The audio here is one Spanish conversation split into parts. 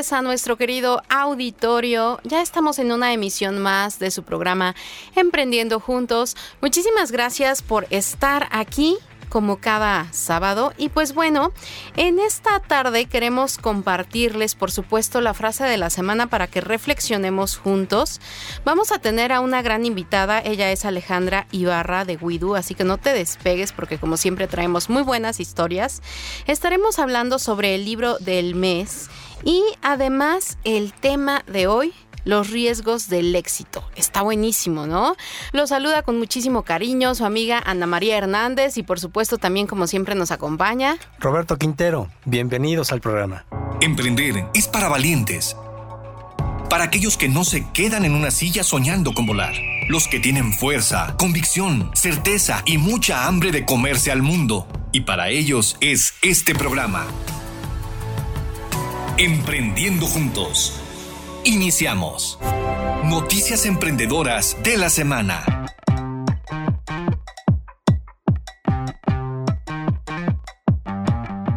a nuestro querido auditorio. Ya estamos en una emisión más de su programa Emprendiendo Juntos. Muchísimas gracias por estar aquí como cada sábado. Y pues bueno, en esta tarde queremos compartirles, por supuesto, la frase de la semana para que reflexionemos juntos. Vamos a tener a una gran invitada, ella es Alejandra Ibarra de Guidu, así que no te despegues porque como siempre traemos muy buenas historias. Estaremos hablando sobre el libro del mes y además el tema de hoy los riesgos del éxito. Está buenísimo, ¿no? Lo saluda con muchísimo cariño su amiga Ana María Hernández y por supuesto también como siempre nos acompaña Roberto Quintero. Bienvenidos al programa. Emprender es para valientes. Para aquellos que no se quedan en una silla soñando con volar. Los que tienen fuerza, convicción, certeza y mucha hambre de comerse al mundo. Y para ellos es este programa. Emprendiendo juntos Iniciamos. Noticias emprendedoras de la semana.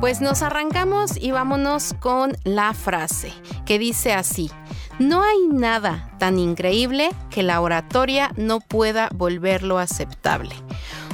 Pues nos arrancamos y vámonos con la frase que dice así. No hay nada tan increíble que la oratoria no pueda volverlo aceptable.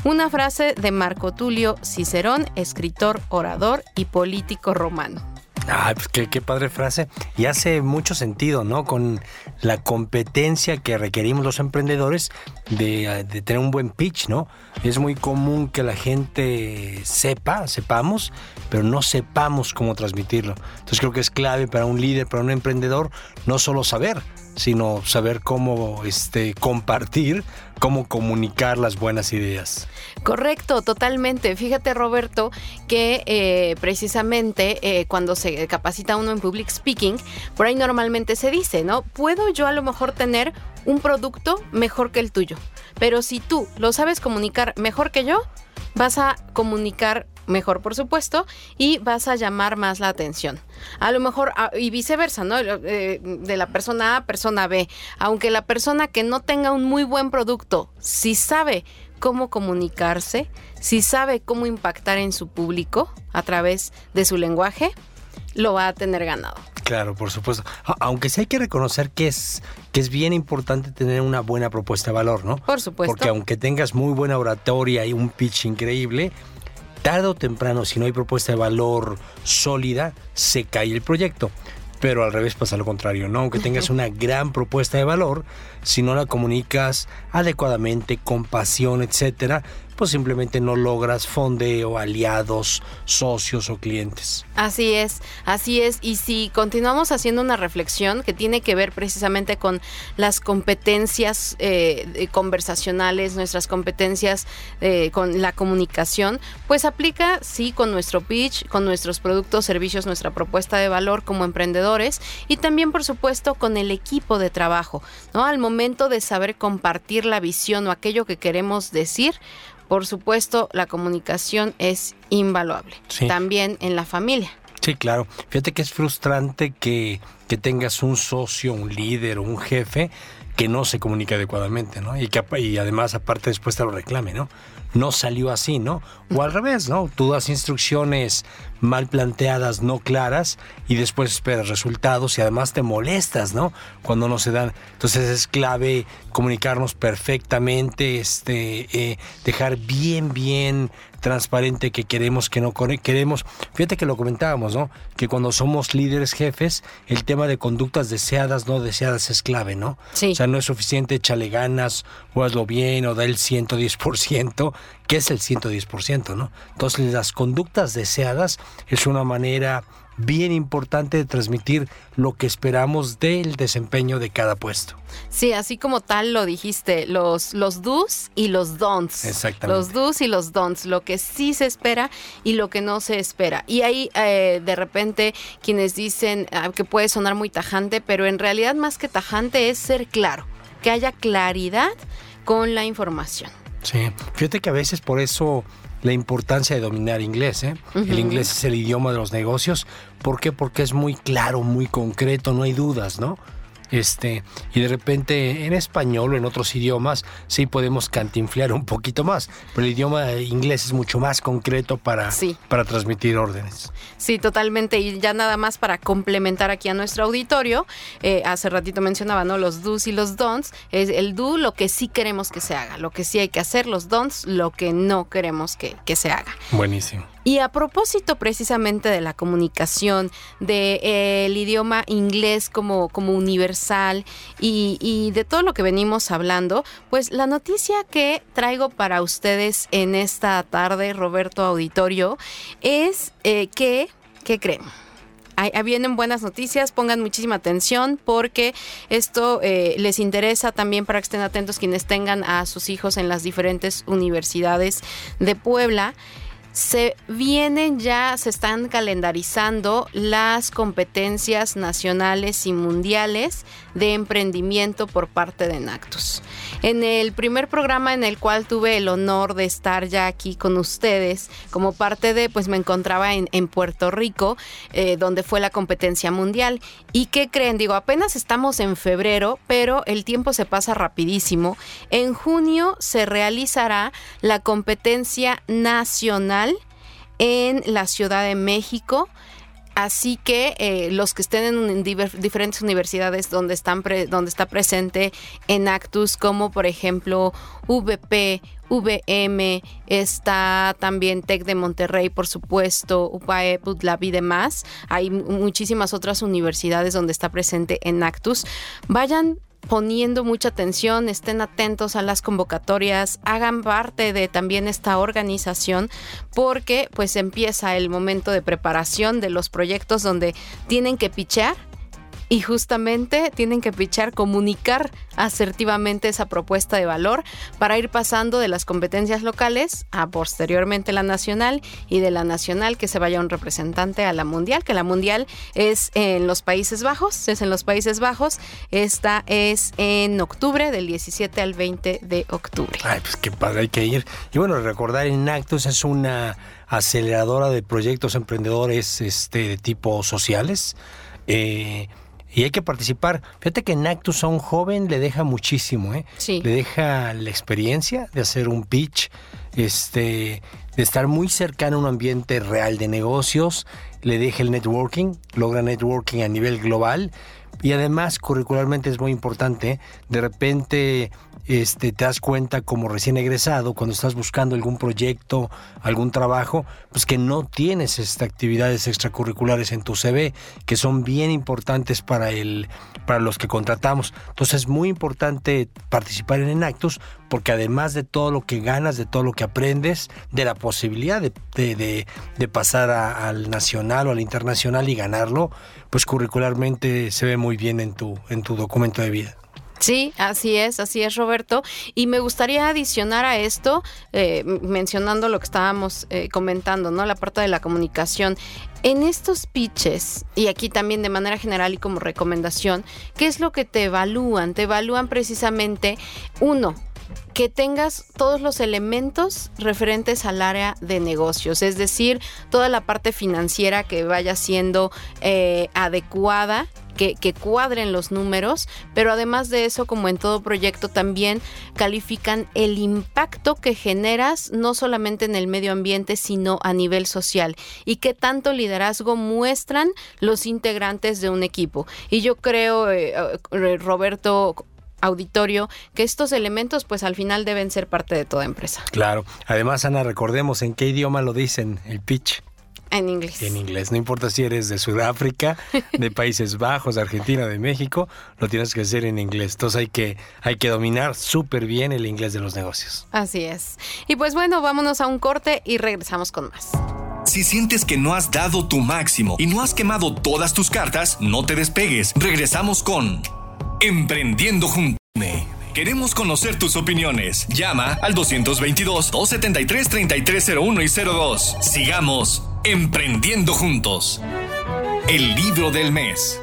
Una frase de Marco Tulio Cicerón, escritor, orador y político romano. Ah, pues qué, padre frase. Y hace mucho sentido, ¿no? Con la competencia que requerimos los emprendedores de, de, tener un buen pitch, ¿no? Es muy común que la gente sepa, sepamos, pero no sepamos cómo transmitirlo. Entonces creo que es clave para un líder, para un emprendedor, no solo saber, sino saber cómo este, compartir, cómo comunicar las buenas ideas. Correcto, totalmente. Fíjate, Roberto, que eh, precisamente eh, cuando se capacita uno en public speaking, por ahí normalmente se dice, ¿no? Puedo yo a lo mejor tener un producto mejor que el tuyo, pero si tú lo sabes comunicar mejor que yo, vas a comunicar mejor, por supuesto, y vas a llamar más la atención. A lo mejor, ah, y viceversa, ¿no? Eh, de la persona A a persona B. Aunque la persona que no tenga un muy buen producto, si sabe cómo comunicarse, si sabe cómo impactar en su público a través de su lenguaje, lo va a tener ganado. Claro, por supuesto. Aunque sí hay que reconocer que es, que es bien importante tener una buena propuesta de valor, ¿no? Por supuesto. Porque aunque tengas muy buena oratoria y un pitch increíble, tarde o temprano, si no hay propuesta de valor sólida, se cae el proyecto. Pero al revés pasa lo contrario, ¿no? Aunque tengas una gran propuesta de valor, si no la comunicas adecuadamente, con pasión, etcétera, pues simplemente no logras fondeo, aliados, socios o clientes. Así es, así es. Y si continuamos haciendo una reflexión que tiene que ver precisamente con las competencias eh, conversacionales, nuestras competencias eh, con la comunicación, pues aplica, sí, con nuestro pitch, con nuestros productos, servicios, nuestra propuesta de valor como emprendedores y también, por supuesto, con el equipo de trabajo, ¿no? Al momento de saber compartir la visión o aquello que queremos decir, por supuesto, la comunicación es invaluable. También en la familia. Sí, claro. Fíjate que es frustrante que, que tengas un socio, un líder o un jefe que no se comunica adecuadamente, ¿no? Y que y además aparte después te lo reclame, ¿no? No salió así, ¿no? O al revés, ¿no? Tú das instrucciones mal planteadas, no claras, y después esperas resultados y además te molestas, ¿no? Cuando no se dan. Entonces es clave comunicarnos perfectamente, este, eh, dejar bien, bien transparente que queremos, que no queremos. Fíjate que lo comentábamos, ¿no? Que cuando somos líderes jefes, el tema de conductas deseadas, no deseadas es clave, ¿no? Sí. O sea, no es suficiente, échale ganas, o hazlo bien, o da el 110%, que es el 110%, ¿no? Entonces, las conductas deseadas es una manera bien importante de transmitir lo que esperamos del desempeño de cada puesto. Sí, así como tal lo dijiste, los, los do's y los don'ts. Exactamente. Los do's y los don'ts, lo que sí se espera y lo que no se espera. Y ahí eh, de repente quienes dicen ah, que puede sonar muy tajante, pero en realidad más que tajante es ser claro, que haya claridad con la información. Sí, fíjate que a veces por eso la importancia de dominar inglés. ¿eh? El inglés es el idioma de los negocios. ¿Por qué? Porque es muy claro, muy concreto, no hay dudas, ¿no? Este, y de repente en español o en otros idiomas sí podemos cantinflear un poquito más, pero el idioma inglés es mucho más concreto para, para transmitir órdenes. Sí, totalmente. Y ya nada más para complementar aquí a nuestro auditorio, eh, hace ratito mencionaba, ¿no? Los do's y los don'ts. Es el do lo que sí queremos que se haga, lo que sí hay que hacer, los don'ts lo que no queremos que, que se haga. Buenísimo. Y a propósito precisamente de la comunicación, del de, eh, idioma inglés como, como universal y, de todo lo que venimos hablando, pues la noticia que traigo para ustedes en esta tarde, Roberto Auditorio, es eh, que, ¿qué creen? Vienen buenas noticias, pongan muchísima atención porque esto eh, les interesa también para que estén atentos quienes tengan a sus hijos en las diferentes universidades de Puebla se vienen ya, se están calendarizando las competencias nacionales y mundiales de emprendimiento por parte de Nactus. En el primer programa en el cual tuve el honor de estar ya aquí con ustedes, como parte de, pues me encontraba en, Puerto Rico, eh, donde fue la competencia mundial. ¿Y qué creen? Digo, apenas estamos en febrero, pero el tiempo se pasa rapidísimo. En junio se realizará la competencia nacional en la Ciudad de México. Así que eh, los que estén en, diferentes universidades donde, están donde está presente en Actus, como por ejemplo VP, VM, está también TEC de Monterrey, por supuesto, UPAE, Putlab y demás. Hay muchísimas otras universidades donde está presente en Actus. Vayan poniendo mucha atención, estén atentos a las convocatorias, hagan parte de también esta organización porque pues empieza el momento de preparación de los proyectos donde tienen que pichear y justamente tienen que pichar, comunicar asertivamente esa propuesta de valor para ir pasando de las competencias locales a posteriormente la nacional y de la nacional que se vaya un representante a la mundial, que la mundial es en los Países Bajos, es en los Países Bajos, esta es en octubre del 17 al 20 de octubre. Ay, pues qué padre, hay que ir. Y bueno, recordar en Actos es una aceleradora de proyectos emprendedores este, de tipo sociales. Eh, y hay que participar. Fíjate que en Actus a un joven le deja muchísimo, ¿eh? Sí. Le deja la experiencia de hacer un pitch, este, de estar muy cercano a un ambiente real de negocios, le deja el networking, logra networking a nivel global y además curricularmente es muy importante. De repente este, te das cuenta como recién egresado, cuando estás buscando algún proyecto, algún trabajo, pues que no tienes estas actividades extracurriculares en tu CV, que son bien importantes para, el, para los que contratamos. Entonces es muy importante participar en Enactus, porque además de todo lo que ganas, de todo lo que aprendes, de la posibilidad de, de, pasar al nacional o al internacional y ganarlo, pues curricularmente se ve muy bien en tu, en tu documento de vida. Sí, así es, así es, Roberto. Y me gustaría adicionar a esto, eh, mencionando lo que estábamos eh, comentando, ¿no? La parte de la comunicación. En estos pitches, y aquí también de manera general y como recomendación, ¿qué es lo que te evalúan? Te evalúan precisamente, uno, que tengas todos los elementos referentes al área de negocios, es decir, toda la parte financiera que vaya siendo eh, adecuada que, cuadren los números, pero además de eso, como en todo proyecto, también califican el impacto que generas no solamente en el medio ambiente, sino a nivel social y qué tanto liderazgo muestran los integrantes de un equipo. Y yo creo, eh, eh, Roberto, auditorio que estos elementos pues al final deben ser parte de toda empresa. Claro. Además, Ana, recordemos en qué idioma lo dicen el pitch. En inglés. En inglés. No importa si eres de Sudáfrica, de Países Bajos, de Argentina, de México, lo tienes que hacer en inglés. Entonces hay que, hay que dominar súper bien el inglés de los negocios. Así es. Y pues bueno, vámonos a un corte y regresamos con más. Si sientes que no has dado tu máximo y no has quemado todas tus cartas, no te despegues. Regresamos con Emprendiendo Juntos. Queremos conocer tus opiniones. Llama al 222-273-3301 y 02. Sigamos Emprendiendo Juntos. El libro del mes.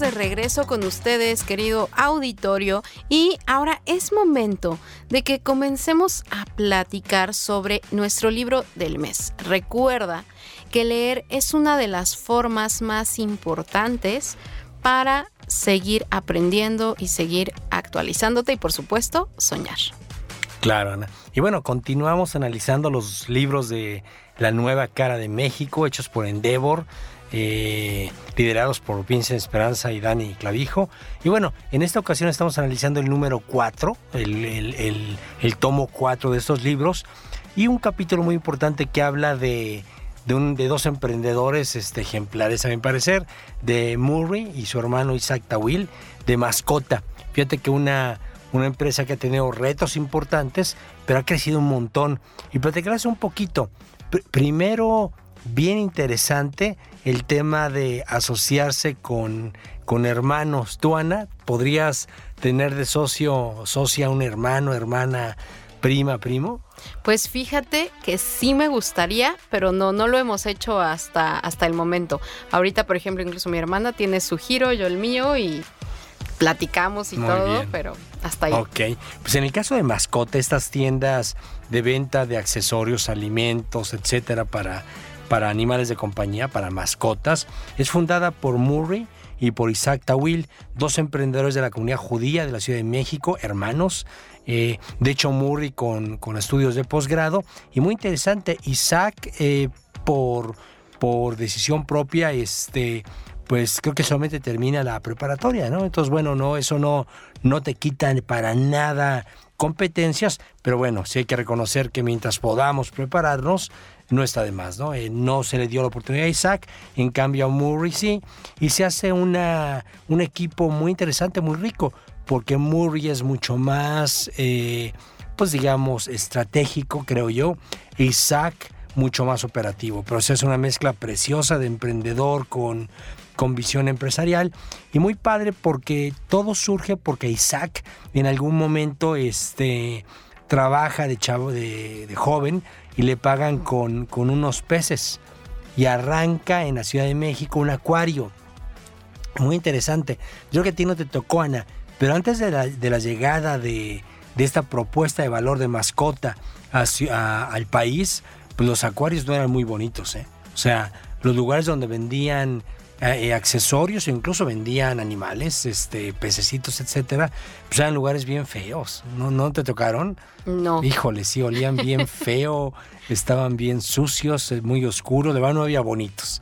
De regreso con ustedes, querido auditorio, y ahora es momento de que comencemos a platicar sobre nuestro libro del mes. Recuerda que leer es una de las formas más importantes para seguir aprendiendo y seguir actualizándote y por supuesto soñar. Claro, Ana. Y bueno, continuamos analizando los libros de La Nueva Cara de México, hechos por Endeavor, eh, liderados por Vincent Esperanza y Dani Clavijo. Y bueno, en esta ocasión estamos analizando el número 4, el, tomo 4 de estos libros, y un capítulo muy importante que habla de, de, dos emprendedores este, ejemplares, a mi parecer, de Murray y su hermano Isaac Tawil, de mascota. Fíjate que una una empresa que ha tenido retos importantes, pero ha crecido un montón. Y platicarles un poquito. primero, bien interesante el tema de asociarse con, con hermanos. Tú, Ana, podrías tener de socio, socia un hermano, hermana, prima, primo. Pues fíjate que sí me gustaría, pero no, no lo hemos hecho hasta, hasta el momento. Ahorita, por ejemplo, incluso mi hermana tiene su giro, yo el mío y platicamos y todo, pero hasta ahí. Ok, pues en el caso de mascota, estas tiendas de venta de accesorios, alimentos, etcétera, para, para animales de compañía, para mascotas, es fundada por Murray y por Isaac Tawil, dos emprendedores de la comunidad judía de la Ciudad de México, hermanos. Eh, de hecho, Murray con, con estudios de posgrado. Y muy interesante, Isaac, eh, por, por decisión propia, este pues creo que solamente termina la preparatoria, ¿no? Entonces, bueno, no, eso no, no te quita para nada competencias, pero bueno, sí hay que reconocer que mientras podamos prepararnos, no está de más, ¿no? Eh, no se le dio la oportunidad a Isaac, en cambio a Murray sí, y se hace una, un equipo muy interesante, muy rico, porque Murray es mucho más, eh, pues digamos, estratégico, creo yo, Isaac mucho más operativo, pero se hace una mezcla preciosa de emprendedor con con visión empresarial y muy padre porque todo surge porque Isaac en algún momento este, trabaja de chavo de, joven y le pagan con, con, unos peces y arranca en la Ciudad de México un acuario. Muy interesante. Yo creo que a ti no te tocó, Ana, pero antes de la, de la llegada de, de, esta propuesta de valor de mascota al país, pues los acuarios no eran muy bonitos. ¿eh? O sea, los lugares donde vendían eh, eh, accesorios, incluso vendían animales, este, pececitos, etcétera, pues eran lugares bien feos. ¿No, no te tocaron? No. Híjole, sí, olían bien feo, estaban bien sucios, eh, muy oscuros, de verdad no había bonitos.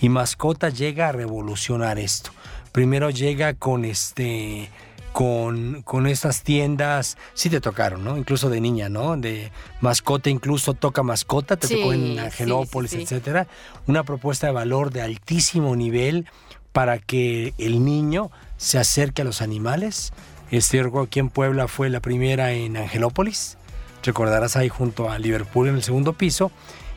Y Mascota llega a revolucionar esto. Primero llega con este con, con estas tiendas, sí te tocaron, ¿no? Incluso de niña, ¿no? De mascota, incluso toca mascota, te tocó en Angelópolis, etcétera. Una propuesta de valor de altísimo nivel para que el niño se acerque a los animales. Este, aquí en Puebla fue la primera en Angelópolis. Recordarás ahí junto a Liverpool en el segundo piso.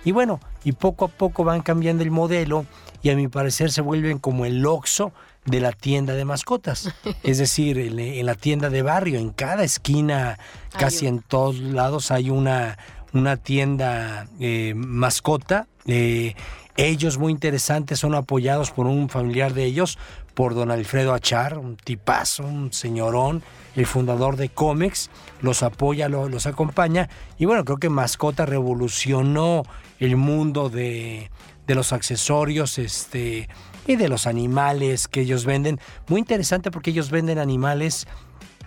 Y bueno, y poco a poco van cambiando el modelo y a mi parecer se vuelven como el Oxxo de la tienda de mascotas. Es decir, en, la tienda de barrio, en cada esquina, casi en todos lados hay una, una tienda eh, mascota. Eh, ellos muy interesantes son apoyados por un familiar de ellos, por don Alfredo Achar, un tipazo, un señorón, el fundador de Comex, los apoya, los acompaña. Y bueno, creo que Mascota revolucionó el mundo de, de los accesorios, este, y de los animales que ellos venden. Muy interesante porque ellos venden animales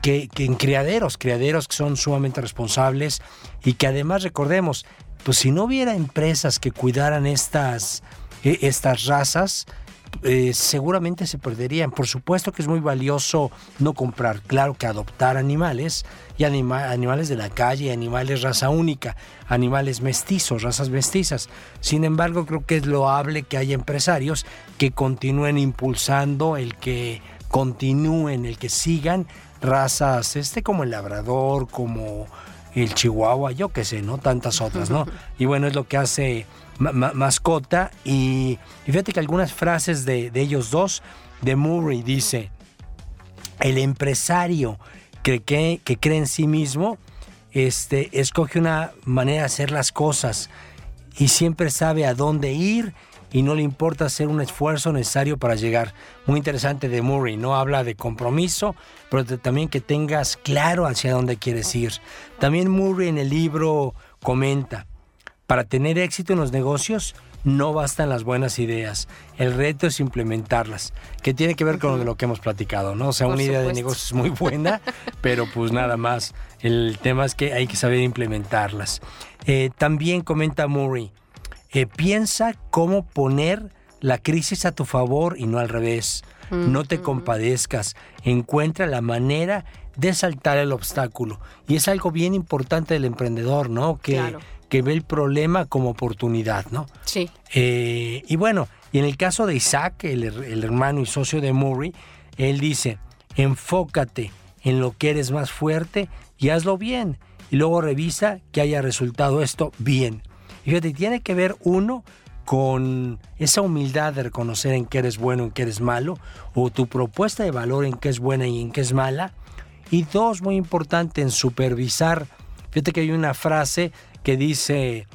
que, en criaderos, criaderos que son sumamente responsables y que además recordemos, pues si no hubiera empresas que cuidaran estas, e, estas razas, eh, seguramente se perderían. Por supuesto que es muy valioso no comprar, claro que adoptar animales y animales de la calle, animales raza única, animales mestizos, razas mestizas. Sin embargo, creo que es loable que haya empresarios que continúen impulsando el que continúen, el que sigan razas, este como el labrador, como el chihuahua, yo qué sé, ¿no? Tantas otras, ¿no? Y bueno, es lo que hace mascota. Y, fíjate que algunas frases de, ellos dos, de Murray dice, el empresario que, que, que cree en sí mismo, este, escoge una manera de hacer las cosas y siempre sabe a dónde ir y no le importa hacer un esfuerzo necesario para llegar. Muy interesante de Murray, ¿no? Habla de compromiso, pero también que tengas claro hacia dónde quieres ir. También Murray en el libro comenta, para tener éxito en los negocios, no bastan las buenas ideas. El reto es implementarlas, que tiene que ver con lo que hemos platicado, ¿no? O sea, una idea de negocio es muy buena, pero pues nada más. El tema es que hay que saber implementarlas. Eh, también comenta Murray, eh, piensa cómo poner la crisis a tu favor y no al revés. No te compadezcas, encuentra la manera de saltar el obstáculo. Y es algo bien importante del emprendedor, ¿no? Que, que ve el problema como oportunidad, ¿no? Sí. Eh, y bueno, y en el caso de Isaac, el, el hermano y socio de Murray, él dice, enfócate en lo que eres más fuerte y hazlo bien. Y luego revisa que haya resultado esto bien. Y fíjate, tiene que ver uno con esa humildad de reconocer en qué eres bueno, en qué eres malo, o tu propuesta de valor en qué es buena y en qué es mala. Y dos, muy importante, en supervisar. Fíjate que hay una frase que dice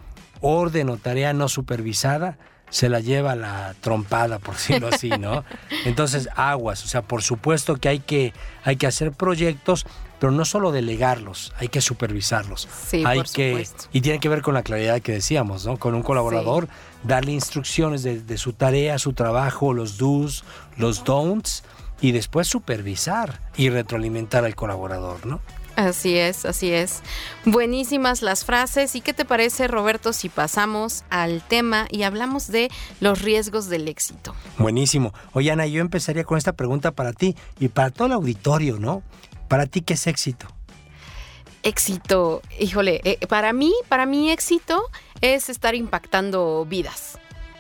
orden o tarea no supervisada se la lleva la trompada, por decirlo así, ¿no? Entonces, aguas, o sea, por supuesto que hay que, hay que hacer proyectos, pero no solo delegarlos, hay que supervisarlos. Sí, hay por que, supuesto. Y tiene que ver con la claridad que decíamos, ¿no? Con un colaborador, darle instrucciones de, de su tarea, su trabajo, los do's, los don'ts, y después supervisar y retroalimentar al colaborador, ¿no? Así es, así es. Buenísimas las frases. ¿Y qué te parece, Roberto, si pasamos al tema y hablamos de los riesgos del éxito? Buenísimo. Oye, Ana, yo empezaría con esta pregunta para ti y para todo el auditorio, ¿no? Para ti, ¿qué es éxito? Éxito, híjole, eh, para mí, para mí éxito es estar impactando vidas.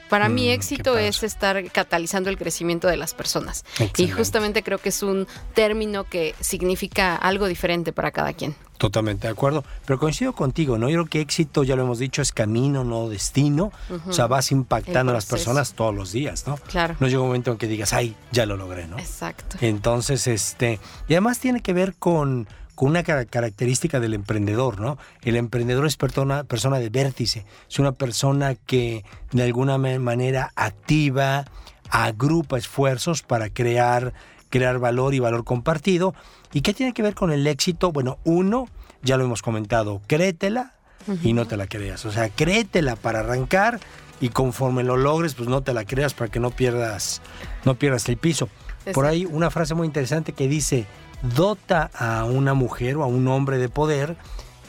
Para mí Mm, éxito qué es estar catalizando el crecimiento de las personas. Y Excelente. justamente creo que es un término que significa algo diferente para cada quien. Totalmente de acuerdo. Pero coincido contigo, ¿no? Yo creo que éxito, ya lo hemos dicho, es camino, no destino. O sea, vas impactando a las personas todos los días, ¿no? Claro. No llega un momento en que digas, ay, ya lo logré, ¿no? Exacto. Entonces, este, y además tiene que ver con, con una cara- característica del emprendedor, ¿no? El emprendedor es persona, persona de vértice, es una persona que de alguna ma- manera activa, agrupa esfuerzos para crear, crear valor y valor compartido. ¿Y qué tiene que ver con el éxito? Bueno, uno, ya lo hemos comentado, créetela y no te la creas. O sea, créetela para arrancar y conforme lo logres, pues no te la creas para que no pierdas, no pierdas el piso. Por ahí una frase muy interesante que dice, dota a una mujer o a un hombre de poder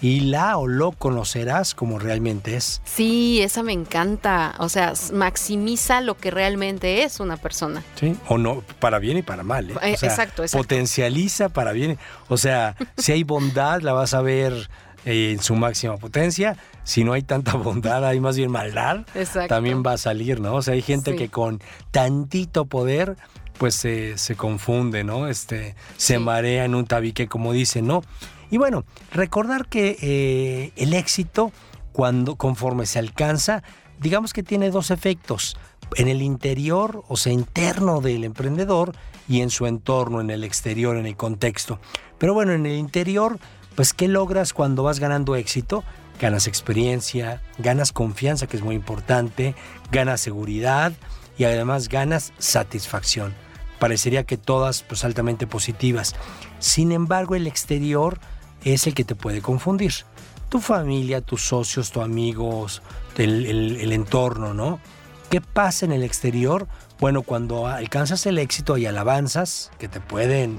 y la o lo conocerás como realmente es. Sí, esa me encanta. O sea, maximiza lo que realmente es una persona. ¿Sí? O no, para bien y para mal. ¿eh? Eh, O sea, exacto, exacto. Potencializa para bien. O sea, si hay bondad, la vas a ver eh, en su máxima potencia. Si no hay tanta bondad, hay más bien maldad. Exacto. También va a salir, ¿no? O sea, hay gente Sí. que con tantito poder, pues se, se confunde, ¿no? Este, se marea en un tabique, como dicen, ¿no? Y bueno, recordar que eh, el éxito, cuando conforme se alcanza, digamos que tiene dos efectos. En el interior, o sea, interno del emprendedor, y en su entorno, en el exterior, en el contexto. Pero bueno, en el interior, pues, ¿qué logras cuando vas ganando éxito? Ganas experiencia, ganas confianza, que es muy importante, ganas seguridad y además ganas satisfacción. Parecería que todas pues altamente positivas. Sin embargo, el exterior es el que te puede confundir. Tu familia, tus socios, tus amigos, el, el- el entorno, ¿no? ¿Qué pasa en el exterior? Bueno, cuando alcanzas el éxito y alabanzas que te pueden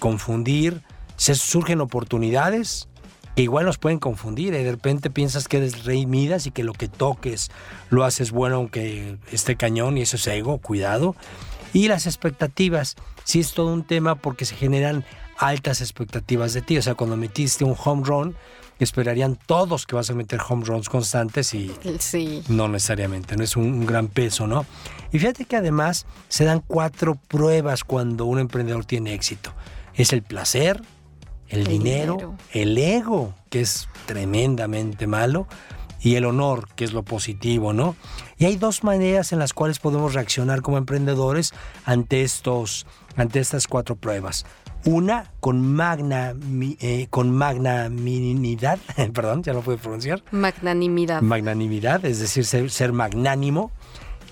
confundir, se surgen oportunidades que igual nos pueden confundir. ¿eh? De repente piensas que eres rey Midas y que lo que toques lo haces bueno aunque esté cañón y eso es ego, cuidado. Y las expectativas, sí es todo un tema porque se generan altas expectativas de ti. O sea, cuando metiste un home run, esperarían todos que vas a meter home runs constantes y Sí. no necesariamente, no es un, un gran peso, ¿no? Y fíjate que además se dan cuatro pruebas cuando un emprendedor tiene éxito. Es el placer, el, El dinero, dinero. el ego, que es tremendamente malo, y el honor, que es lo positivo, ¿no? Y hay dos maneras en las cuales podemos reaccionar como emprendedores ante, estos, ante estas cuatro pruebas. Una con magna, eh, con magnanimidad, perdón, ya no puedo pronunciar Magnanimidad. magnanimidad, es decir, ser, ser magnánimo.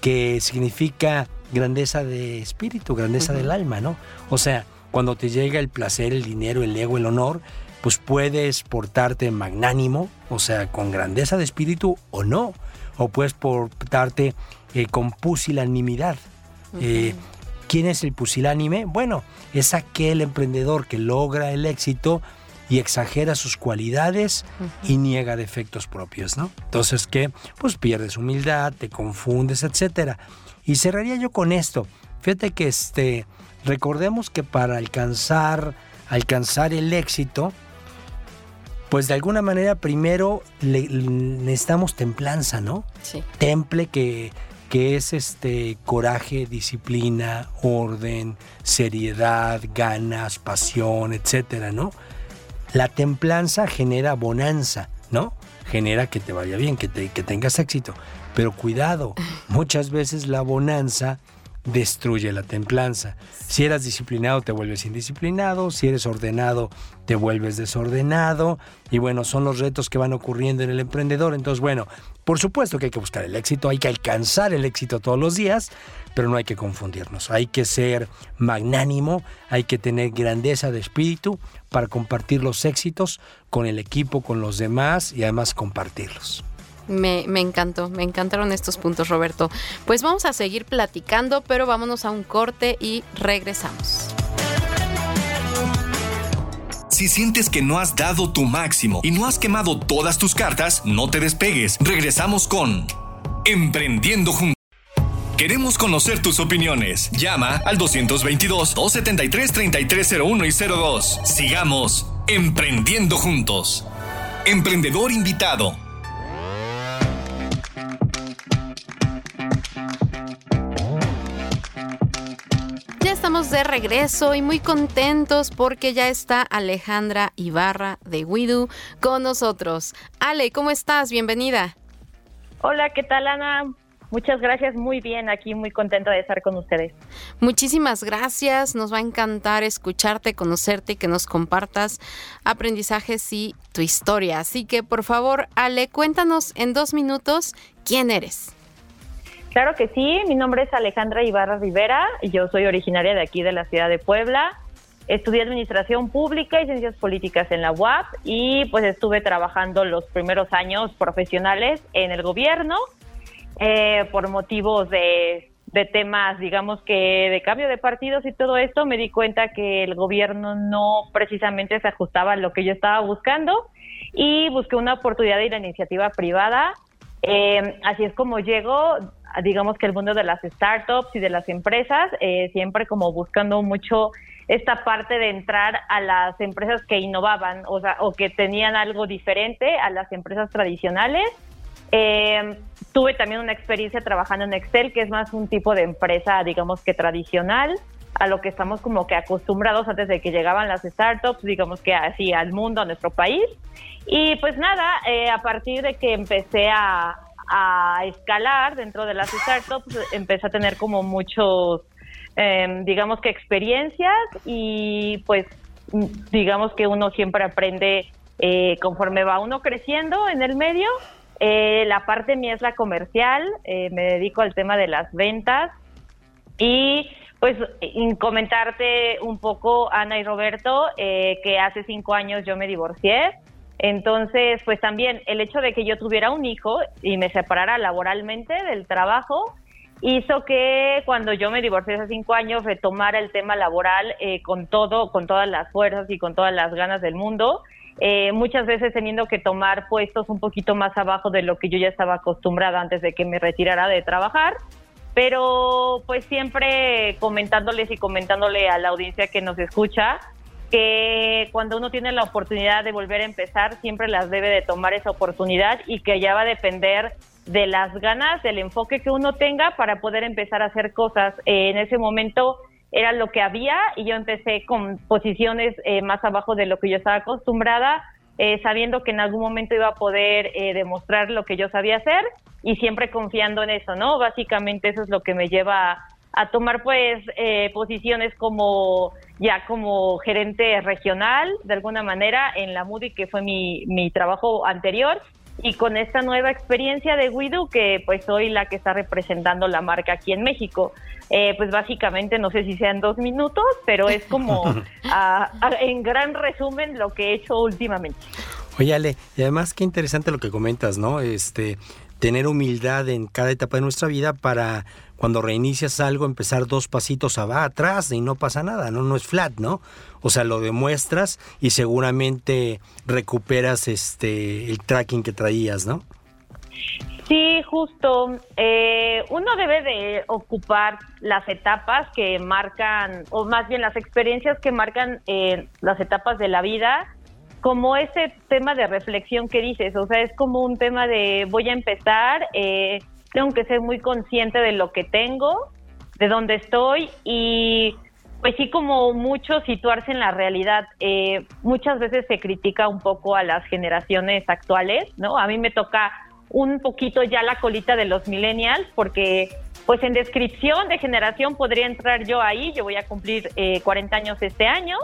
que significa grandeza de espíritu, grandeza del alma, ¿no? O sea, cuando te llega el placer, el dinero, el ego, el honor, pues puedes portarte magnánimo, o sea, con grandeza de espíritu o no, o puedes portarte eh, con pusilanimidad. Eh, ¿Quién es el pusilánime? Bueno, es aquel emprendedor que logra el éxito y exagera sus cualidades y niega defectos propios, ¿no? Entonces, ¿qué? Pues pierdes humildad, te confundes, etcétera. Y cerraría yo con esto. Fíjate que este, recordemos que para alcanzar, alcanzar el éxito, pues de alguna manera primero necesitamos templanza, ¿no? Sí. Temple que, que es este coraje, disciplina, orden, seriedad, ganas, pasión, etcétera, ¿no? La templanza genera bonanza, ¿no? Genera que te vaya bien, que, te, que tengas éxito. Pero cuidado, muchas veces la bonanza destruye la templanza. Si eras disciplinado, te vuelves indisciplinado. Si eres ordenado, te vuelves desordenado. Y bueno, son los retos que van ocurriendo en el emprendedor. Entonces, bueno, por supuesto que hay que buscar el éxito, hay que alcanzar el éxito todos los días, pero no hay que confundirnos. Hay que ser magnánimo, hay que tener grandeza de espíritu para compartir los éxitos con el equipo, con los demás y además compartirlos. Me, encantó, me encantaron estos puntos, Roberto. Pues vamos a seguir platicando, pero vámonos a un corte y regresamos. Si sientes que no has dado tu máximo y no has quemado todas tus cartas, no te despegues. Regresamos con Emprendiendo Juntos. Queremos conocer tus opiniones. Llama al 222-273-3301 y 02. Sigamos Emprendiendo Juntos. Emprendedor invitado estamos de regreso y muy contentos porque ya está Alejandra Ibarra de Widu con nosotros. Ale, ¿cómo estás? Bienvenida. Hola, ¿qué tal Ana? Muchas gracias, muy bien, aquí muy contenta de estar con ustedes. Muchísimas gracias, nos va a encantar escucharte, conocerte y que nos compartas aprendizajes y tu historia. Así que por favor, Ale, cuéntanos en dos minutos quién eres. Claro que sí, mi nombre es Alejandra Ibarra Rivera, yo soy originaria de aquí de la ciudad de Puebla. Estudié Administración Pública y Ciencias Políticas en la UAP y pues estuve trabajando los primeros años profesionales en el gobierno eh, por motivos de, temas, digamos que de cambio de partidos y todo esto, me di cuenta que el gobierno no precisamente se ajustaba a lo que yo estaba buscando y busqué una oportunidad de la iniciativa privada. Eh, así es como llego digamos que el mundo de las startups y de las empresas, eh, siempre como buscando mucho esta parte de entrar a las empresas que innovaban, o, sea, o que tenían algo diferente a las empresas tradicionales. Eh, tuve también una experiencia trabajando en Excel, que es más un tipo de empresa, digamos que tradicional, a lo que estamos como que acostumbrados antes de que llegaban las startups, digamos que así al mundo, a nuestro país. Y pues nada, eh, a partir de que empecé a, a escalar dentro de las startups, empecé a tener como muchos, em, digamos que experiencias y pues digamos que uno siempre aprende eh, conforme va uno creciendo en el medio. Eh, la parte mía es la comercial, eh, me dedico al tema de las ventas y pues comentarte un poco, Ana y Roberto, que hace cinco años yo me divorcié. Entonces, pues también el hecho de que yo tuviera un hijo y me separara laboralmente del trabajo hizo que cuando yo me divorcié hace cinco años retomara el tema laboral eh, con todo, con todas las fuerzas y con todas las ganas del mundo. Eh, muchas veces teniendo que tomar puestos un poquito más abajo de lo que yo ya estaba acostumbrada antes de que me retirara de trabajar, pero pues siempre comentándoles y comentándole a la audiencia que nos escucha que cuando uno tiene la oportunidad de volver a empezar, siempre las debe de tomar esa oportunidad y que ya va a depender de las ganas, del enfoque que uno tenga para poder empezar a hacer cosas. Eh, en ese momento era lo que había y yo empecé con posiciones eh, más abajo de lo que yo estaba acostumbrada, eh, sabiendo que en algún momento iba a poder demostrar lo que yo sabía hacer y siempre confiando en eso, ¿no? Básicamente eso es lo que me lleva a tomar pues posiciones como ya como gerente regional, de alguna manera, en la Moody, que fue mi, mi trabajo anterior. y con esta nueva experiencia de Widu, que pues soy la que está representando la marca aquí en México. Eh, pues básicamente, no sé si sean dos minutos, pero es como en gran resumen lo que he hecho últimamente. Oye, Ale, y además qué interesante lo que comentas, ¿no? Este, tener humildad en cada etapa de nuestra vida para cuando reinicias algo empezar dos pasitos atrás y no pasa nada, ¿no? No es flat, ¿no? O sea, lo demuestras y seguramente recuperas este el tracking que traías, ¿no? Sí, justo. Eh, uno debe de ocupar las etapas que marcan, o más bien las experiencias que marcan eh, las etapas de la vida, como ese tema de reflexión que dices. O sea, es como un tema de voy a empezar, eh, tengo que ser muy consciente de lo que tengo, de dónde estoy y pues sí, como mucho situarse en la realidad. Eh, muchas veces se critica un poco a las generaciones actuales, ¿no? A mí me toca un poquito ya la colita de los millennials, porque pues en descripción de generación podría entrar yo ahí, yo voy a cumplir eh, 40 años este año,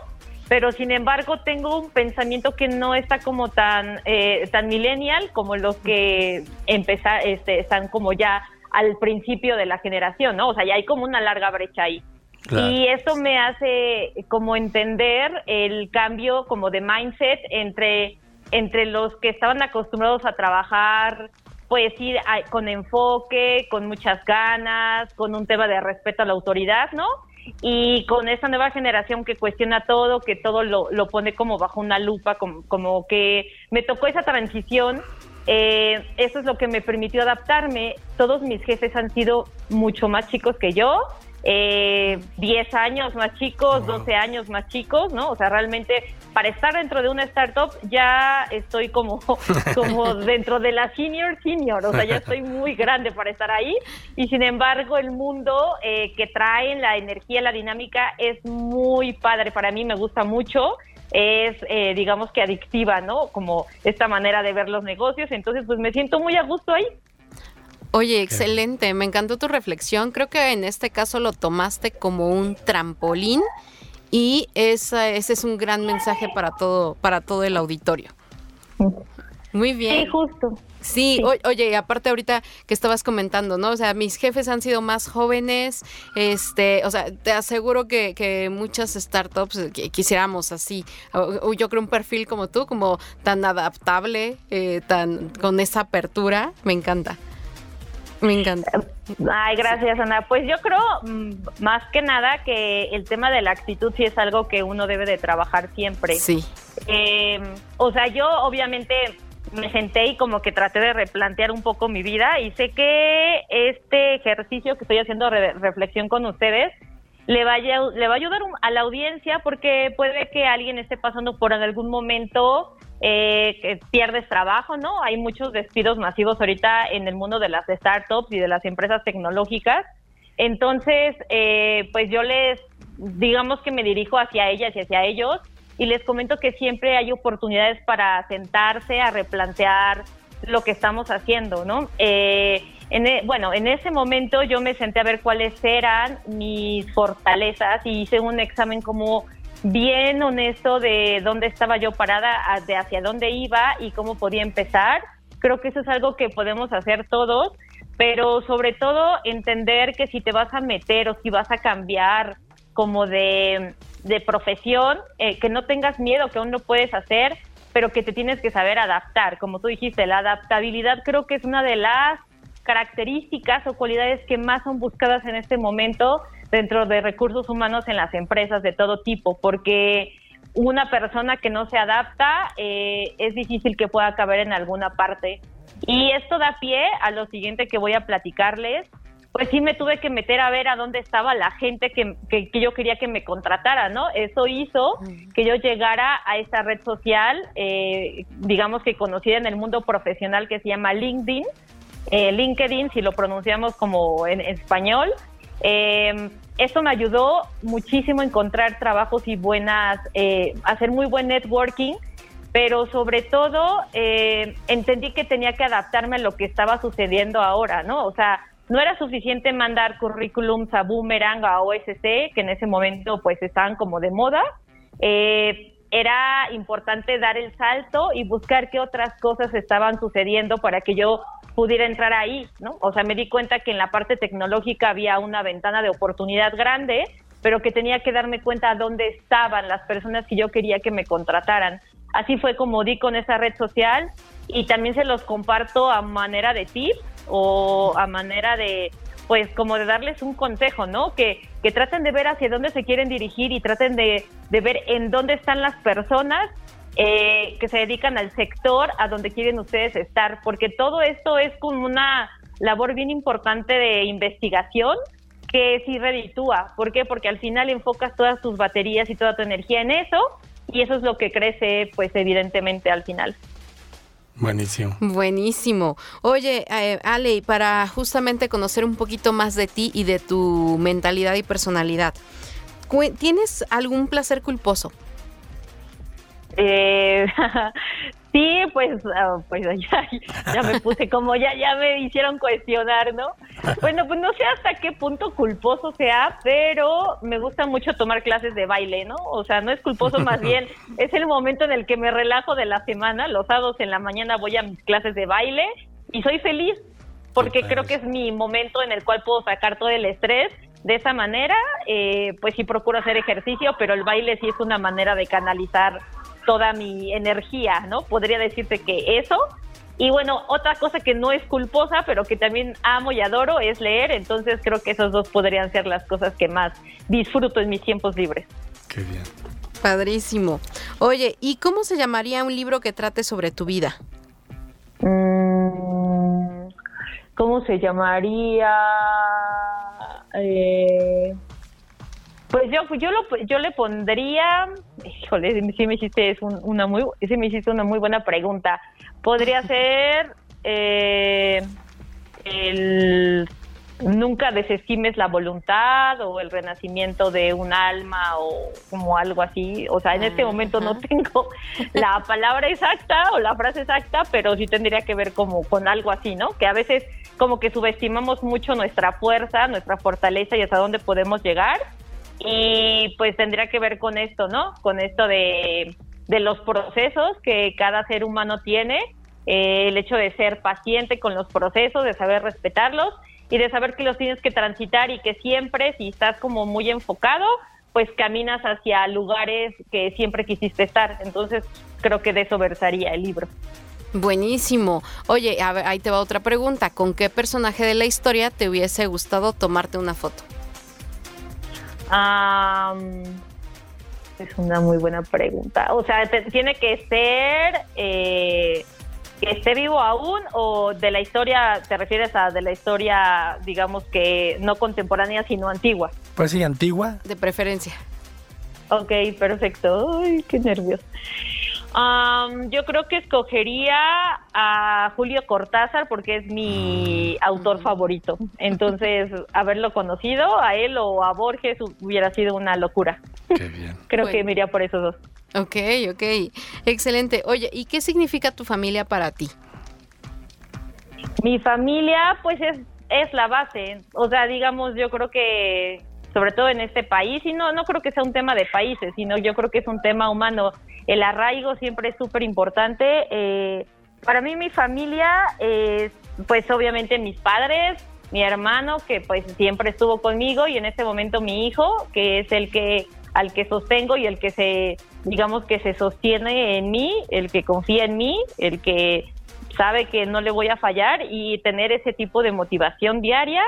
pero sin embargo tengo un pensamiento que no está como tan, eh, tan millennial como los que empezar, este, están como ya al principio de la generación, ¿no? O sea, ya hay como una larga brecha ahí. Y eso me hace como entender el cambio como de mindset entre, entre los que estaban acostumbrados a trabajar, pues ir con enfoque, con muchas ganas, con un tema de respeto a la autoridad, ¿no? Y con esta nueva generación que cuestiona todo, que todo lo, lo pone como bajo una lupa, como, como que me tocó esa transición eh, eso es lo que me permitió adaptarme. Todos mis jefes han sido mucho más chicos que yo, eh, 10 años más chicos, 12 años más chicos, ¿no? O sea, realmente para estar dentro de una startup ya estoy como, como dentro de la senior senior, o sea, ya estoy muy grande para estar ahí y sin embargo el mundo eh, que traen, la energía, la dinámica es muy padre, para mí me gusta mucho es, eh, digamos que adictiva, ¿no? Como esta manera de ver los negocios. Entonces, pues me siento muy a gusto ahí. Oye, excelente, me encantó tu reflexión. Creo que en este caso lo tomaste como un trampolín y esa, ese es un gran mensaje para todo, para todo el auditorio. Muy bien. Sí, justo. Sí, oye, aparte ahorita que estabas comentando, ¿no? O sea, mis jefes han sido más jóvenes, este, o sea, te aseguro que, que muchas startups eh, quisiéramos así, yo creo un perfil como tú, como tan adaptable, eh, tan con esa apertura, me encanta. Me encanta. Ay, gracias, Ana. Pues yo creo mm, más que nada que el tema de la actitud sí es algo que uno debe de trabajar siempre. Sí. Eh, o sea, yo obviamente me senté y como que traté de replantear un poco mi vida y sé que este ejercicio que estoy haciendo de reflexión con ustedes le vaya le va a ayudar a la audiencia porque puede que alguien esté pasando por algún momento eh, que pierdes trabajo, ¿no? Hay muchos despidos masivos ahorita en el mundo de las startups y de las empresas tecnológicas. Entonces, eh, pues yo les, digamos que me dirijo hacia ellas y hacia ellos y les comento que siempre hay oportunidades para sentarse a replantear lo que estamos haciendo, ¿no? Eh, en, e, bueno, en ese momento yo me senté a ver cuáles eran mis fortalezas y hice un examen como bien honesto de dónde estaba yo parada, de hacia dónde iba y cómo podía empezar. Creo que eso es algo que podemos hacer todos, pero sobre todo entender que si te vas a meter o si vas a cambiar como de, profesión, eh, que no tengas miedo, que aún no puedes hacer, pero que te tienes que saber adaptar. Como tú dijiste, la adaptabilidad creo que es una de las características o cualidades que más son buscadas en este momento dentro de recursos humanos en las empresas de todo tipo, porque una persona que no se adapta eh, es difícil que pueda caber en alguna parte. Y esto da pie a lo siguiente que voy a platicarles, pues sí me tuve que meter a ver a dónde estaba la gente que, yo quería que me contratara, ¿no? Eso hizo que yo llegara a esta red social, eh, digamos que conocida en el mundo profesional que se llama LinkedIn, eh, LinkedIn, si lo pronunciamos como en español. Eh, esto me ayudó muchísimo a encontrar trabajos y buenas, hacer muy buen networking, pero sobre todo entendí que tenía que adaptarme a lo que estaba sucediendo ahora, ¿no? O sea, no era suficiente mandar currículums a Boomerang, a OSC, que en ese momento pues estaban como de moda. Eh, era importante dar el salto y buscar qué otras cosas estaban sucediendo para que yo pudiera entrar ahí, ¿no? O sea, me di cuenta que en la parte tecnológica había una ventana de oportunidad grande, pero que tenía que darme cuenta dónde estaban las personas que yo quería que me contrataran. Así fue como di con esa red social y también se los comparto a manera de tip o a manera de, pues como de darles un consejo, ¿no? Que, que traten de ver hacia dónde se quieren dirigir y traten de, de ver en dónde están las personas eh, que se dedican al sector a donde quieren ustedes estar, porque todo esto es como una labor bien importante de investigación que sí reditúa. ¿Por qué? Porque al final enfocas todas tus baterías y toda tu energía en eso y eso es lo que crece, pues evidentemente al final. Buenísimo. Buenísimo. Oye, eh, Ale, para justamente conocer un poquito más de ti y de tu mentalidad y personalidad, ¿tienes algún placer culposo? Eh, sí, pues, ah, pues ya, me puse como ya, ya me hicieron cuestionar, ¿no? Bueno, pues no sé hasta qué punto culposo sea, pero me gusta mucho tomar clases de baile, ¿no? O sea, no es culposo, más bien es el momento en el que me relajo de la semana. Los sábados en la mañana voy a mis clases de baile y soy feliz porque creo que es mi momento en el cual puedo sacar todo el estrés de esa manera, eh, pues sí procuro hacer ejercicio, pero el baile sí es una manera de canalizar toda mi energía, ¿no? Podría decirte que eso. Y bueno, otra cosa que no es culposa, pero que también amo y adoro es leer, entonces creo que esos dos podrían ser las cosas que más disfruto en mis tiempos libres. Qué bien. Padrísimo. Oye, ¿y cómo se llamaría un libro que trate sobre tu vida? Mm, ¿Cómo se llamaría? Eh, pues yo, yo, lo, yo le pondría, híjole, sí me hiciste una muy, sí me hiciste una muy buena pregunta. Podría ser eh, el nunca desestimes la voluntad o el renacimiento de un alma o como algo así. O sea, en este momento no tengo la palabra exacta o la frase exacta, pero sí tendría que ver como con algo así, ¿no? Que a veces como que subestimamos mucho nuestra fuerza, nuestra fortaleza y hasta dónde podemos llegar y pues tendría que ver con esto, ¿no? Con esto de, los procesos que cada ser humano tiene, eh, el hecho de ser paciente con los procesos, de saber respetarlos y de saber que los tienes que transitar y que siempre, si estás como muy enfocado, pues caminas hacia lugares que siempre quisiste estar. Entonces, creo que de eso versaría el libro. Buenísimo. Oye, a ahí te va otra pregunta. ¿Con qué personaje de la historia te hubiese gustado tomarte una foto? Es una muy buena pregunta. O sea, tiene que ser eh, que esté vivo aún o de la historia, ¿te refieres a de la historia, digamos que no contemporánea, sino antigua? Pues sí, antigua. De preferencia. Ok, perfecto. Ay, qué nervios yo creo que escogería a Julio Cortázar porque es mi mm. autor favorito. Entonces, haberlo conocido a él o a Borges hubiera sido una locura. Qué bien. creo que me iría por esos dos. Ok, ok. Excelente. Oye, ¿y qué significa tu familia para ti? Mi familia, pues es, es la base. O sea, digamos, yo creo que sobre todo en este país, y no, no creo que sea un tema de países, sino yo creo que es un tema humano el arraigo siempre es súper importante. Eh, para mí mi familia es, pues obviamente mis padres, mi hermano que pues siempre estuvo conmigo y en este momento mi hijo que es el que al que sostengo y el que se digamos que se sostiene en mí, el que confía en mí, el que sabe que no le voy a fallar y tener ese tipo de motivación diaria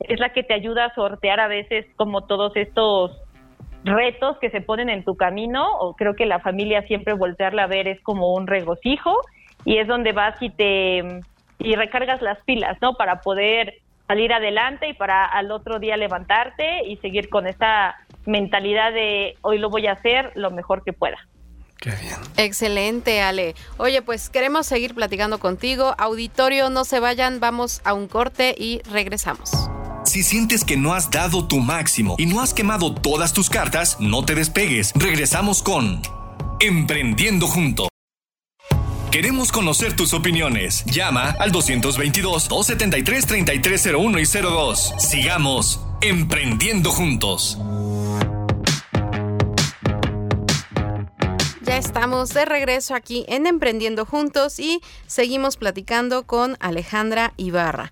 es la que te ayuda a sortear a veces como todos estos retos que se ponen en tu camino, o creo que la familia siempre voltearla a ver es como un regocijo y es donde vas y te y recargas las pilas, ¿no? Para poder salir adelante y para al otro día levantarte y seguir con esa mentalidad de hoy lo voy a hacer lo mejor que pueda. Qué bien. Excelente, Ale. Oye, pues queremos seguir platicando contigo. Auditorio, no se vayan, vamos a un corte y regresamos. Si sientes que no has dado tu máximo y no has quemado todas tus cartas, no te despegues. Regresamos con Emprendiendo Juntos. Queremos conocer tus opiniones. Llama al 222-273-3301 y 02. Sigamos emprendiendo juntos. estamos de regreso aquí en Emprendiendo Juntos y seguimos platicando con Alejandra Ibarra.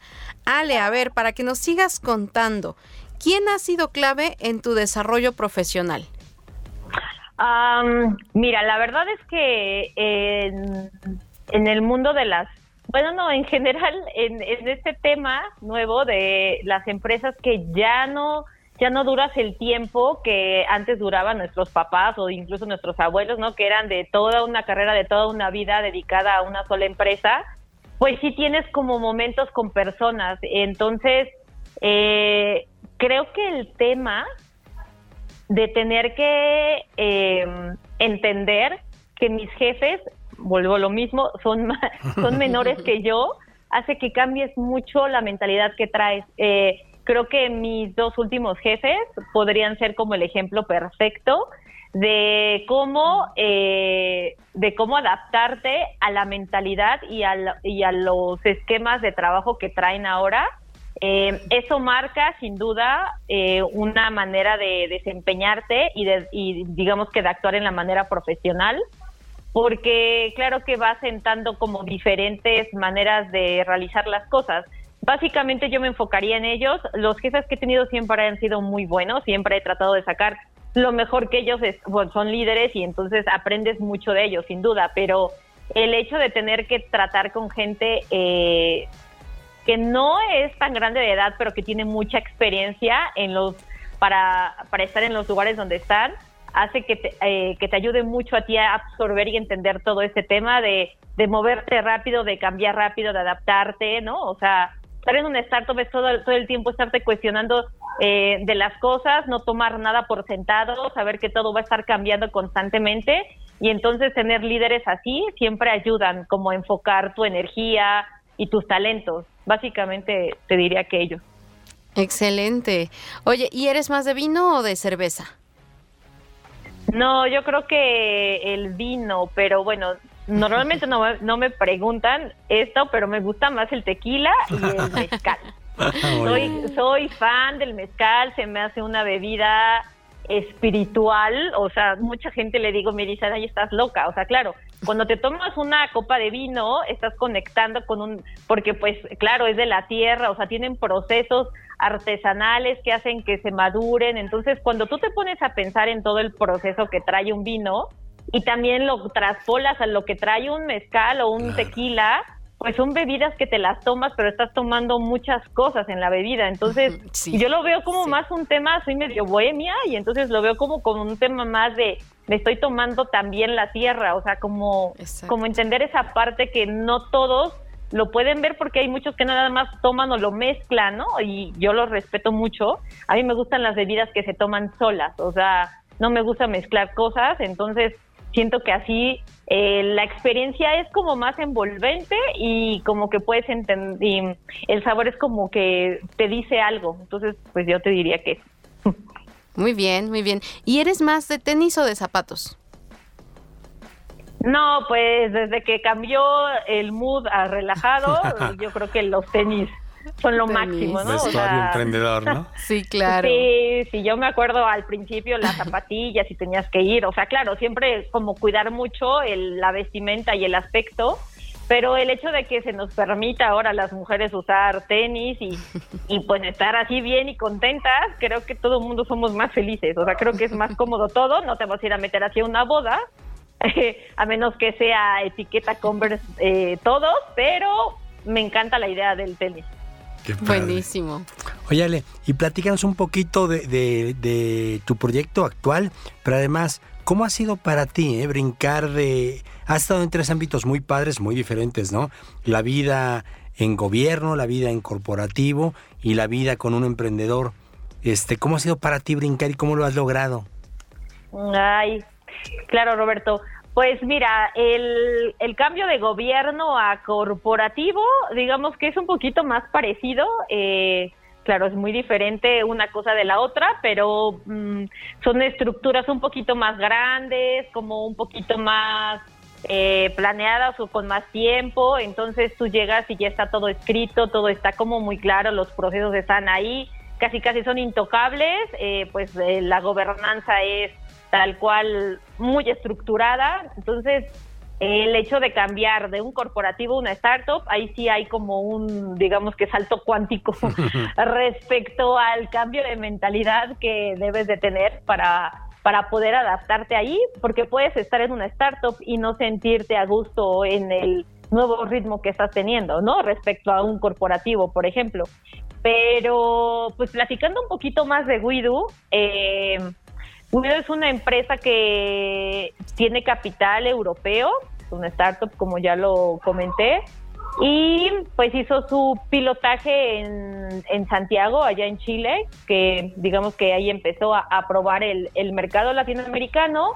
Ale, a ver, para que nos sigas contando, ¿quién ha sido clave en tu desarrollo profesional? mira, la verdad es que en, en, el mundo de las, bueno, no, en general, en, en este tema nuevo de las empresas que ya no ya no duras el tiempo que antes duraban nuestros papás o incluso nuestros abuelos, ¿no? Que eran de toda una carrera, de toda una vida dedicada a una sola empresa, pues sí tienes como momentos con personas. Entonces, eh, creo que el tema de tener que em, entender que mis jefes, vuelvo a lo mismo, son, son menores que yo, hace que cambies mucho la mentalidad que traes. Eh, creo que mis dos últimos jefes podrían ser como el ejemplo perfecto de cómo eh, de cómo adaptarte a la mentalidad y, y a los esquemas de trabajo que traen ahora eh, eso marca sin duda eh, una manera de desempeñarte y, de, y digamos que de actuar en la manera profesional porque claro que va sentando como diferentes maneras de realizar las cosas Básicamente yo me enfocaría en ellos. Los jefes que he tenido siempre han sido muy buenos, siempre he tratado de sacar lo mejor que ellos son líderes y entonces aprendes mucho de ellos, sin duda, pero el hecho de tener que tratar con gente eh, que no es tan grande de edad, pero que tiene mucha experiencia en los para, para estar en los lugares donde están, hace que te, eh, que te ayude mucho a ti a absorber y entender todo este tema de, de moverte rápido, de cambiar rápido, de adaptarte, ¿no? O sea, estar en un startup es todo, todo el tiempo estarte cuestionando eh, de las cosas, no tomar nada por sentado, saber que todo va a estar cambiando constantemente y entonces tener líderes así siempre ayudan como enfocar tu energía y tus talentos. Básicamente te diría que ellos. Excelente. Oye, ¿y eres más de vino o de cerveza? No, yo creo que el vino, pero bueno, Normalmente no, no me preguntan esto, pero me gusta más el tequila y el mezcal. soy, soy fan del mezcal, se me hace una bebida espiritual, o sea, mucha gente le digo, me dicen, ay, estás loca, o sea, claro, cuando te tomas una copa de vino, estás conectando con un, porque pues, claro, es de la tierra, o sea, tienen procesos artesanales que hacen que se maduren, entonces, cuando tú te pones a pensar en todo el proceso que trae un vino, y también lo traspolas a lo que trae un mezcal o un tequila, pues son bebidas que te las tomas, pero estás tomando muchas cosas en la bebida. Entonces, yo lo veo como más un tema, soy medio bohemia, y entonces lo veo como, como un tema más de, me estoy tomando también la tierra, o sea, como, como entender esa parte que no todos lo pueden ver porque hay muchos que nada más toman o lo mezclan, ¿no? Y yo lo respeto mucho. A mí me gustan las bebidas que se toman solas, o sea, no me gusta mezclar cosas, entonces siento que así eh, la experiencia es como más envolvente y como que puedes entender, el sabor es como que te dice algo, entonces pues yo te diría que Muy bien, muy bien. ¿Y eres más de tenis o de zapatos? No, pues desde que cambió el mood a relajado, yo creo que los tenis son lo máximo, ¿no? emprendedor, ¿no? sí, claro. Sí, sí, yo me acuerdo al principio las zapatillas y tenías que ir, o sea, claro, siempre como cuidar mucho el, la vestimenta y el aspecto, pero el hecho de que se nos permita ahora a las mujeres usar tenis y, y pues estar así bien y contentas, creo que todo el mundo somos más felices, o sea, creo que es más cómodo todo, no te vas a ir a meter hacia una boda, a menos que sea etiqueta Converse eh, todos, pero me encanta la idea del tenis. Buenísimo. Oye, y platícanos un poquito de, tu proyecto actual, pero además, ¿cómo ha sido para ti eh, brincar de... Has estado en tres ámbitos muy padres, muy diferentes, ¿no? La vida en gobierno, la vida en corporativo y la vida con un emprendedor. Este, ¿Cómo ha sido para ti brincar y cómo lo has logrado? Ay, claro, Roberto. Pues mira, el, el, cambio de gobierno a corporativo, digamos que es un poquito más parecido. Eh, claro, es muy diferente una cosa de la otra, pero mm, son estructuras un poquito más grandes, como un poquito más eh, planeadas o con más tiempo. Entonces tú llegas y ya está todo escrito, todo está como muy claro, los procesos están ahí, casi casi son intocables. Eh, pues la gobernanza es tal cual muy estructurada. Entonces, el hecho de cambiar de un corporativo a una startup, ahí sí hay como un, digamos que salto cuántico respecto al cambio de mentalidad que debes de tener para, para poder adaptarte ahí, porque puedes estar en una startup y no sentirte a gusto en el nuevo ritmo que estás teniendo, ¿no? Respecto a un corporativo, por ejemplo. Pero, pues platicando un poquito más de Guido, eh, Guido es una empresa que tiene capital europeo, es una startup como ya lo comenté, y pues hizo su pilotaje en, en Santiago, allá en Chile, que digamos que ahí empezó a, probar el, el mercado latinoamericano.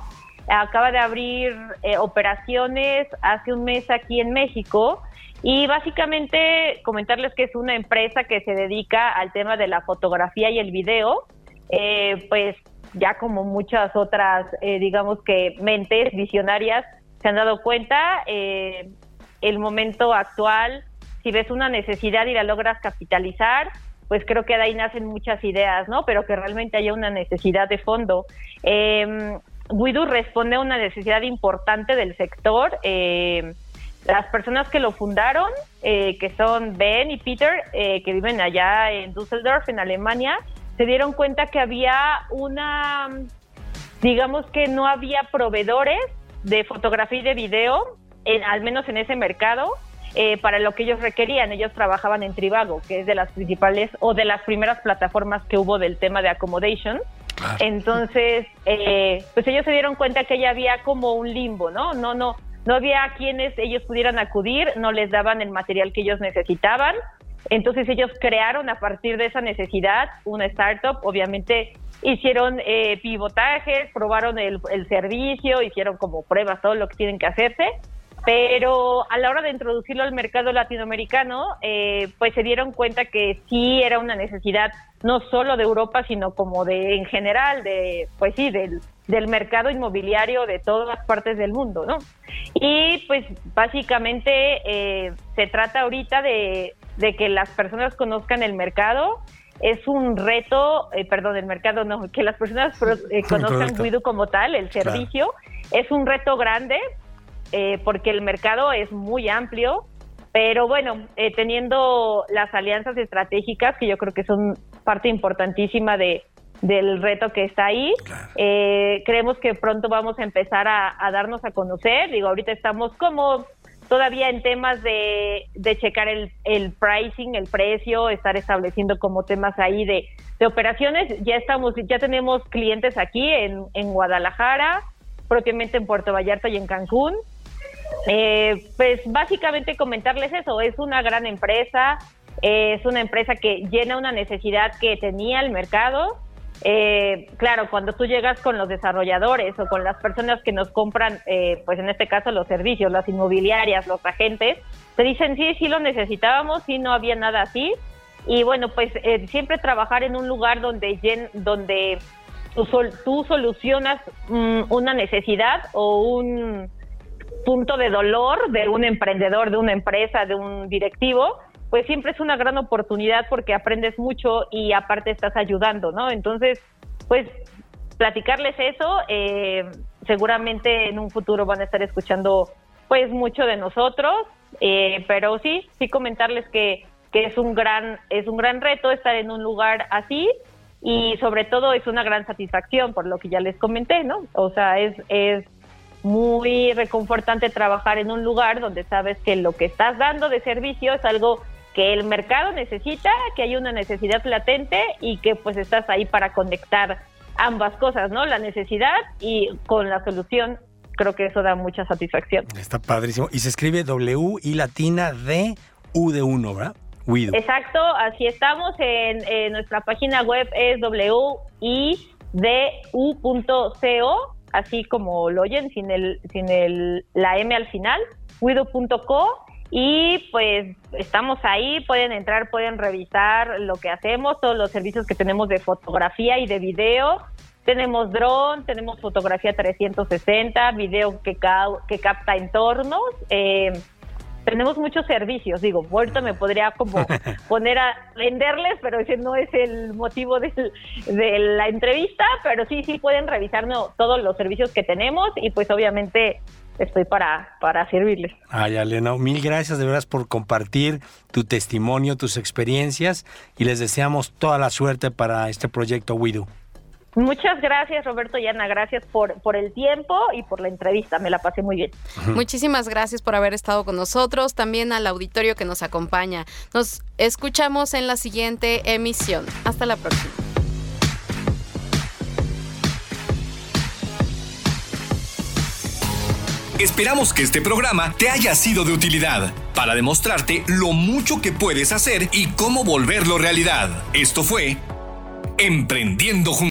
Acaba de abrir eh, operaciones hace un mes aquí en México y básicamente comentarles que es una empresa que se dedica al tema de la fotografía y el video, eh, pues ya como muchas otras, eh, digamos que mentes visionarias se han dado cuenta, el momento actual, si ves una necesidad y la logras capitalizar, pues creo que de ahí nacen muchas ideas, ¿no? Pero que realmente haya una necesidad de fondo. Eh, Widu responde a una necesidad importante del sector. Eh, las personas que lo fundaron, eh, que son Ben y Peter, eh, que viven allá en Düsseldorf, en Alemania, se dieron cuenta que había una, digamos que no había proveedores de fotografía y de video, en, al menos en ese mercado, para lo que ellos requerían. Ellos trabajaban en Trivago, que es de las principales o de las primeras plataformas que hubo del tema de accommodation. Entonces, eh, pues ellos se dieron cuenta que ya había como un limbo, ¿no? No, no, no había quienes ellos pudieran acudir, no les daban el material que ellos necesitaban. Entonces ellos crearon a partir de esa necesidad una startup, obviamente hicieron eh, pivotajes, probaron el, el servicio, hicieron como pruebas, todo lo que tienen que hacerse pero a la hora de introducirlo al mercado latinoamericano, eh, pues se dieron cuenta que sí era una necesidad no solo de Europa, sino como de en general, de pues sí, del, del mercado inmobiliario de todas partes del mundo, ¿no? Y pues básicamente eh, se trata ahorita de, de que las personas conozcan el mercado, es un reto, eh, perdón, el mercado no, que las personas conozcan Guido como tal, el servicio, es un reto grande eh, porque el mercado es muy amplio, pero bueno, eh, teniendo las alianzas estratégicas, que yo creo que son parte importantísima de, del reto que está ahí, eh, creemos que pronto vamos a empezar a, darnos a conocer. Digo, ahorita estamos como todavía en temas de, de checar el, el, pricing, el precio, estar estableciendo como temas ahí de, de operaciones. Ya estamos, ya tenemos clientes aquí en, en Guadalajara, propiamente en Puerto Vallarta y en Cancún. Eh, pues básicamente comentarles eso, es una gran empresa, es una empresa que llena una necesidad que tenía el mercado. Eh, claro, cuando tú llegas con los desarrolladores o con las personas que nos compran, eh, pues en este caso los servicios, las inmobiliarias, los agentes, te dicen sí, sí lo necesitábamos, sí no había nada así. Y bueno, pues siempre trabajar en un lugar donde, donde tú, tú solucionas mm, una necesidad o un punto de dolor de un emprendedor, de una empresa, de un directivo, pues siempre es una gran oportunidad porque aprendes mucho y aparte estás ayudando, ¿no? Entonces, pues platicarles eso, eh, seguramente en un futuro van a estar escuchando pues mucho de nosotros, eh, pero sí, sí comentarles que, que es un gran, es un gran reto estar en un lugar así y sobre todo es una gran satisfacción por lo que ya les comenté, ¿no? O sea, es, es muy reconfortante trabajar en un lugar donde sabes que lo que estás dando de servicio es algo que el mercado necesita, que hay una necesidad latente y que pues estás ahí para conectar ambas cosas, ¿no? La necesidad y con la solución. Creo que eso da mucha satisfacción. Está padrísimo. Y se escribe W y latina D U de uno, ¿verdad? Exacto, así estamos. En, nuestra página web es w i d u.co así como lo oyen, sin el, sin el, la M al final, wido.co y pues estamos ahí, pueden entrar, pueden revisar lo que hacemos, todos los servicios que tenemos de fotografía y de video. Tenemos dron, tenemos fotografía 360, video que, que capta entornos. Eh, tenemos muchos servicios. Digo, ahorita me podría como poner a venderles, pero ese no es el motivo de, de la entrevista, pero sí, sí pueden revisarnos todos los servicios que tenemos y pues obviamente estoy para, para servirles. Ay, Alena, mil gracias de veras por compartir tu testimonio, tus experiencias y les deseamos toda la suerte para este proyecto WIDO. Muchas gracias, Roberto y Ana. Gracias por, por el tiempo y por la entrevista. Me la pasé muy bien. Muchísimas gracias por haber estado con nosotros, también al auditorio que nos acompaña. Nos escuchamos en la siguiente emisión. Hasta la próxima. Esperamos que este programa te haya sido de utilidad para demostrarte lo mucho que puedes hacer y cómo volverlo realidad. Esto fue Emprendiendo Juntos.